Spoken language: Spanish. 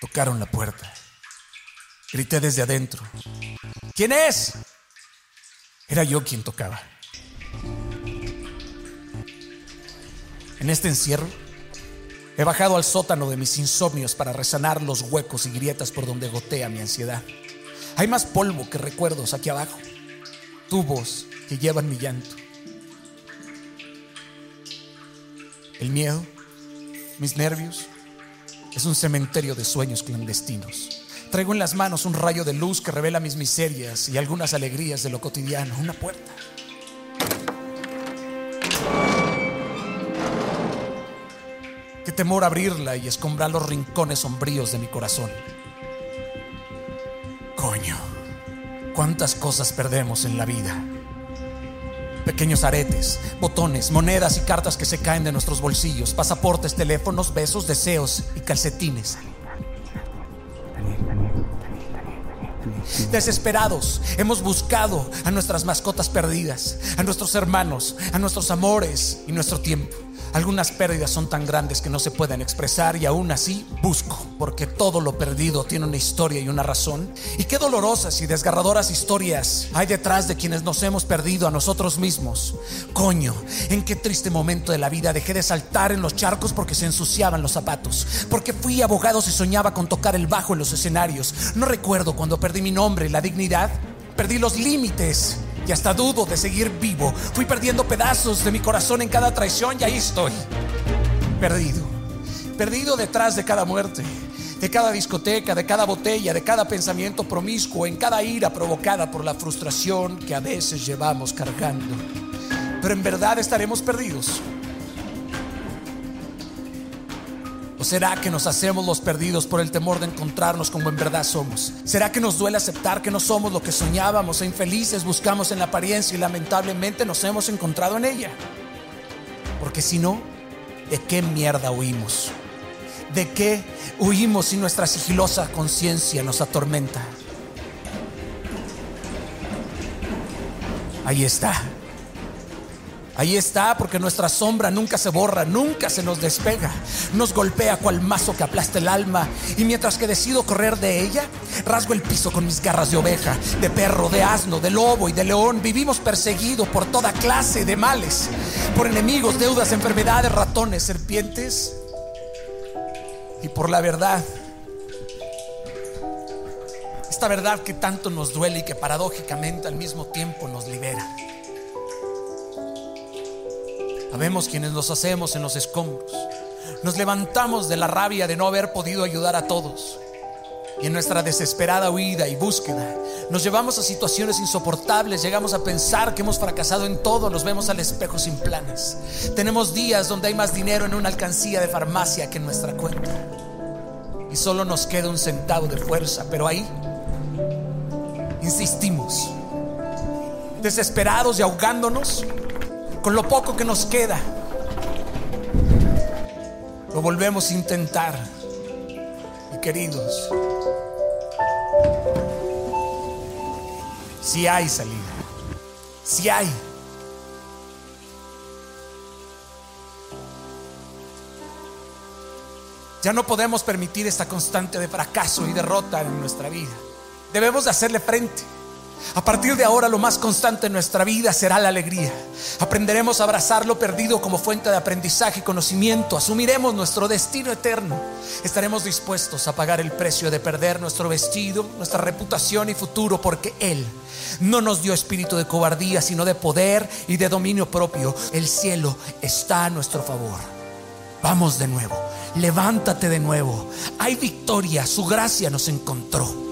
Tocaron la puerta. Grité desde adentro. ¿Quién es? Era yo quien tocaba. En este encierro, he bajado al sótano de mis insomnios para resanar los huecos y grietas por donde gotea mi ansiedad. Hay más polvo que recuerdos aquí abajo, tubos que llevan mi llanto. El miedo, mis nervios, es un cementerio de sueños clandestinos. Traigo en las manos un rayo de luz que revela mis miserias y algunas alegrías de lo cotidiano. Una puerta. Qué temor abrirla y escombrar los rincones sombríos de mi corazón. Coño, cuántas cosas perdemos en la vida. Pequeños aretes, botones, monedas y cartas que se caen de nuestros bolsillos, pasaportes, teléfonos, besos, deseos y calcetines. Desesperados, hemos buscado a nuestras mascotas perdidas, a nuestros hermanos, a nuestros amores y nuestro tiempo. Algunas pérdidas son tan grandes que no se pueden expresar y aún así busco, porque todo lo perdido tiene una historia y una razón. Y qué dolorosas y desgarradoras historias hay detrás de quienes nos hemos perdido a nosotros mismos. Coño, en qué triste momento de la vida dejé de saltar en los charcos porque se ensuciaban los zapatos, porque fui abogado y soñaba con tocar el bajo en los escenarios. No recuerdo cuando perdí mi nombre la dignidad, perdí los límites y hasta dudo de seguir vivo. Fui perdiendo pedazos de mi corazón en cada traición y ahí estoy, perdido, perdido detrás de cada muerte, de cada discoteca, de cada botella, de cada pensamiento promiscuo, en cada ira provocada por la frustración que a veces llevamos cargando. Pero en verdad estaremos perdidos. Será que nos hacemos los perdidos por el temor de encontrarnos como en verdad somos? ¿Será que nos duele aceptar que no somos lo que soñábamos e infelices buscamos en la apariencia y lamentablemente nos hemos encontrado en ella? Porque si no, ¿de qué mierda huimos? ¿De qué huimos si nuestra sigilosa conciencia nos atormenta? Ahí está. Ahí está, porque nuestra sombra nunca se borra, nunca se nos despega. Nos golpea cual mazo que aplasta el alma. Y mientras que decido correr de ella, rasgo el piso con mis garras de oveja, de perro, de asno, de lobo y de león. Vivimos perseguidos por toda clase de males, por enemigos, deudas, enfermedades, ratones, serpientes y por la verdad. Esta verdad que tanto nos duele y que paradójicamente al mismo tiempo nos libera. Habemos quienes nos hacemos en los escombros. Nos levantamos de la rabia de no haber podido ayudar a todos. Y en nuestra desesperada huida y búsqueda nos llevamos a situaciones insoportables, llegamos a pensar que hemos fracasado en todo, nos vemos al espejo sin planes. Tenemos días donde hay más dinero en una alcancía de farmacia que en nuestra cuenta. Y solo nos queda un centavo de fuerza, pero ahí insistimos, desesperados y ahogándonos con lo poco que nos queda, lo volvemos a intentar. Y queridos, si hay salida, si hay. Ya no podemos permitir esta constante de fracaso y derrota en nuestra vida. Debemos de hacerle frente. A partir de ahora lo más constante en nuestra vida será la alegría. Aprenderemos a abrazar lo perdido como fuente de aprendizaje y conocimiento. Asumiremos nuestro destino eterno. Estaremos dispuestos a pagar el precio de perder nuestro vestido, nuestra reputación y futuro porque Él no nos dio espíritu de cobardía, sino de poder y de dominio propio. El cielo está a nuestro favor. Vamos de nuevo. Levántate de nuevo. Hay victoria. Su gracia nos encontró.